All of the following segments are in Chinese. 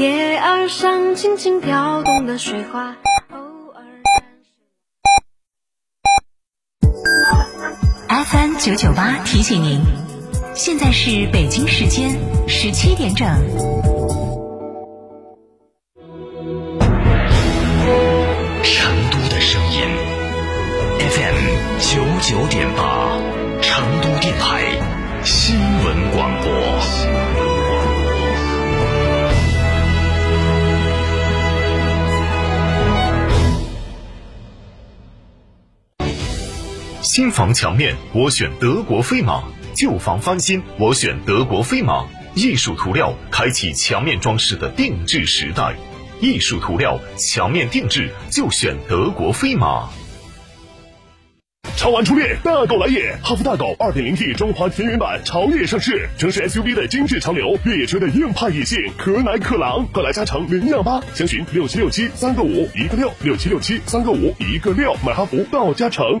叶儿上轻轻飘动的水花，偶尔。FM 九九八提醒您，现在是北京时间十七点整。成都的声音，FM 九九点八，成都电台新闻广播。新房墙面，我选德国飞马；旧房翻新，我选德国飞马。艺术涂料开启墙面装饰的定制时代，艺术涂料墙面定制就选德国飞马。超玩初恋，大狗来也！哈弗大狗 2.0T 中华田园版潮越上市，城市 SUV 的精致潮流，越野车的硬派野性，可奶可狼，快来加诚零幺八，详询六七六七三个五一个六六七六七三个五一个六，买哈弗到加诚。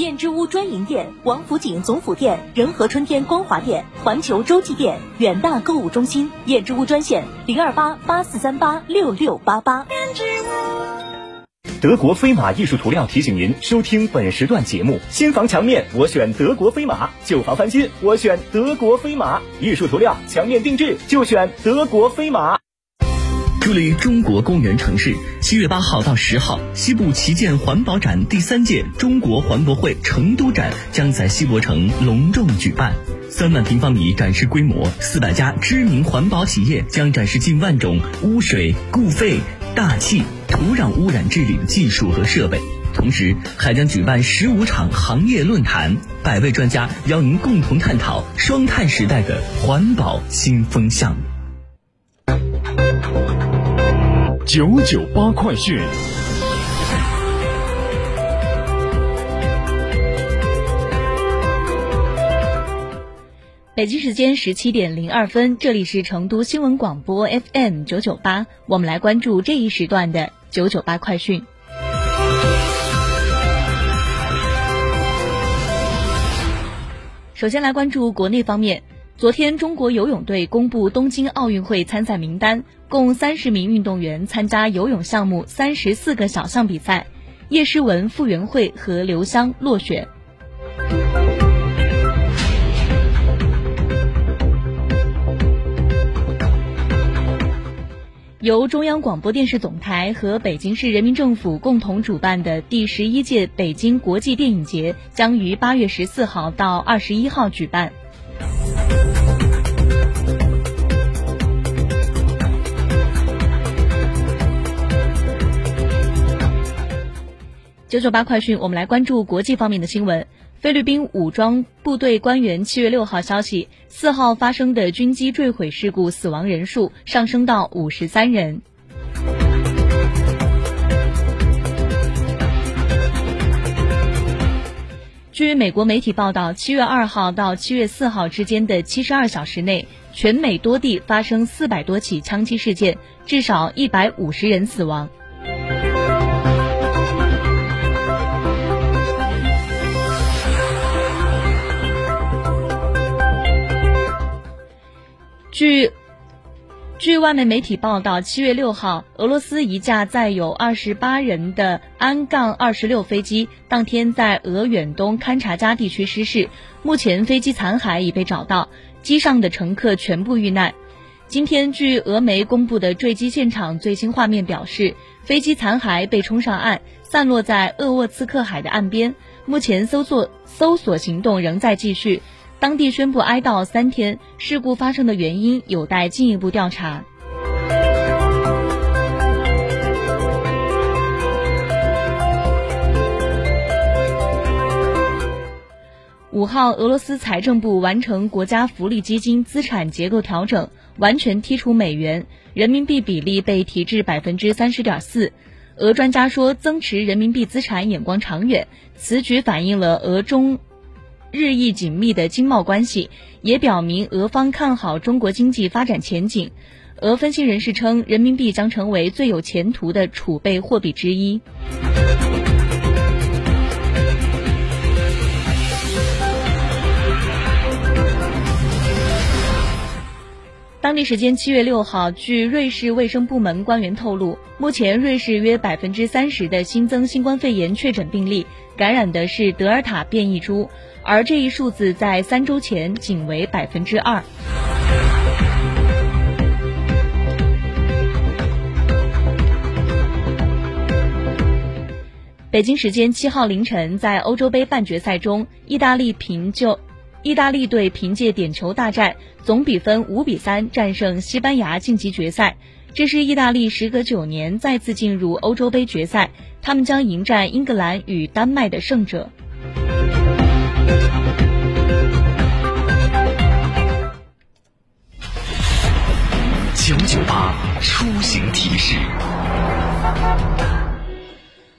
燕之屋专营店：王府井总府店、仁和春天光华店、环球洲际店、远大购物中心。燕之屋专线：零二八八四三八六六八八。德国飞马艺术涂料提醒您收听本时段节目：新房墙面我选德国飞马，旧房翻新我选德国飞马，艺术涂料墙面定制就选德国飞马。助力中国公园城市，七月八号到十号，西部旗舰环保展第三届中国环博会成都展将在西博城隆重举办。三万平方米展示规模，四百家知名环保企业将展示近万种污水、固废、大气、土壤污染治理的技术和设备。同时，还将举办十五场行业论坛，百位专家邀您共同探讨双碳时代的环保新风向。九九八快讯。北京时间十七点零二分，这里是成都新闻广播 FM 九九八，我们来关注这一时段的九九八快讯。首先来关注国内方面，昨天中国游泳队公布东京奥运会参赛名单，共三十名运动员参加游泳项目三十四个小项比赛，叶诗文、傅园慧和刘湘落选。由中央广播电视总台和北京市人民政府共同主办的第十一届北京国际电影节将于八月十四号到二十一号举办。九九八快讯，我们来关注国际方面的新闻。菲律宾武装部队官员七月六号消息，四号发生的军机坠毁事故死亡人数上升到五十三人。据美国媒体报道，七月二号到七月四号之间的七十二小时内，全美多地发生四百多起枪击事件，至少一百五十人死亡。据据外媒媒体报道，七月六号，俄罗斯一架载有二十八人的安杠二十六飞机当天在俄远东勘察加地区失事，目前飞机残骸已被找到，机上的乘客全部遇难。今天，据俄媒公布的坠机现场最新画面表示，飞机残骸被冲上岸，散落在鄂沃茨克海的岸边。目前，搜索搜索行动仍在继续。当地宣布哀悼三天，事故发生的原因有待进一步调查。五号，俄罗斯财政部完成国家福利基金资产结构调整，完全剔除美元，人民币比例被提至百分之三十点四。俄专家说，增持人民币资产眼光长远，此举反映了俄中。日益紧密的经贸关系，也表明俄方看好中国经济发展前景。俄分析人士称，人民币将成为最有前途的储备货币之一。当地时间七月六号，据瑞士卫生部门官员透露，目前瑞士约百分之三十的新增新冠肺炎确诊病例感染的是德尔塔变异株，而这一数字在三周前仅为百分之二。北京时间七号凌晨，在欧洲杯半决赛中，意大利凭就。意大利队凭借点球大战，总比分五比三战胜西班牙晋级决赛。这是意大利时隔九年再次进入欧洲杯决赛，他们将迎战英格兰与丹麦的胜者。九九八出行提示，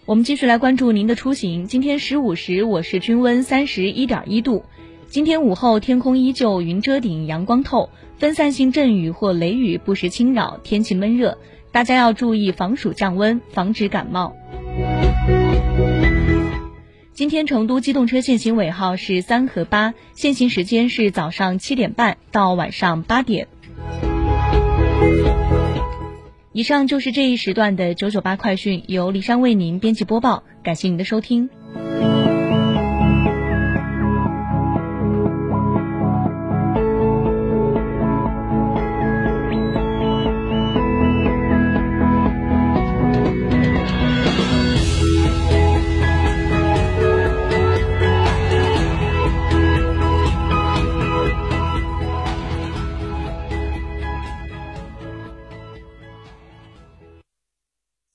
我们继续来关注您的出行。今天十五时，我市均温三十一点一度。今天午后天空依旧云遮顶，阳光透，分散性阵雨或雷雨不时侵扰，天气闷热，大家要注意防暑降温，防止感冒。今天成都机动车限行尾号是三和八，限行时间是早上七点半到晚上八点。以上就是这一时段的九九八快讯，由李珊为您编辑播报，感谢您的收听。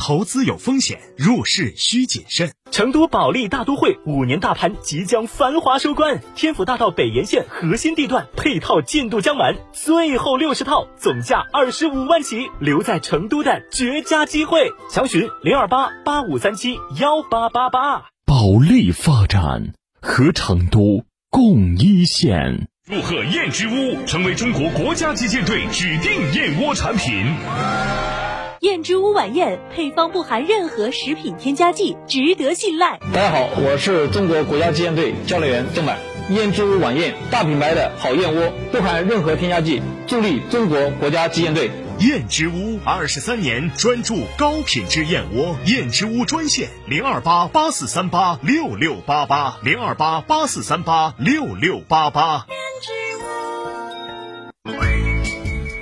投资有风险，入市需谨慎。成都保利大都会五年大盘即将繁华收官，天府大道北沿线核心地段配套进度将满，最后六十套，总价二十五万起，留在成都的绝佳机会。详询零二八八五三七幺八八八。保利发展和成都共一线。祝贺燕之屋成为中国国家击剑队指定燕窝产品。燕之屋晚宴配方不含任何食品添加剂，值得信赖。大家好，我是中国国家击剑队教练员郑满。燕之屋晚宴，大品牌的好燕窝，不含任何添加剂，助力中国国家击剑队。燕之屋二十三年专注高品质燕窝，燕之屋专线零二八八四三八六六八八零二八八四三八六六八八。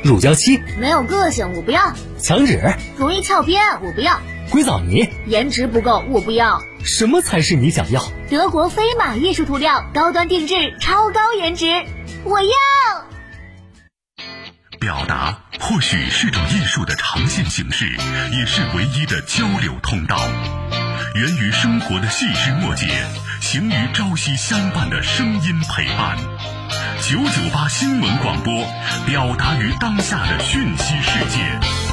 乳胶漆没有个性，我不要；墙纸容易翘边，我不要；硅藻泥颜值不够，我不要。什么才是你想要？德国飞马艺术涂料，高端定制，超高颜值，我要。表达或许是种艺术的常见形式，也是唯一的交流通道。源于生活的细枝末节，行于朝夕相伴的声音陪伴。九九八新闻广播，表达于当下的讯息世界。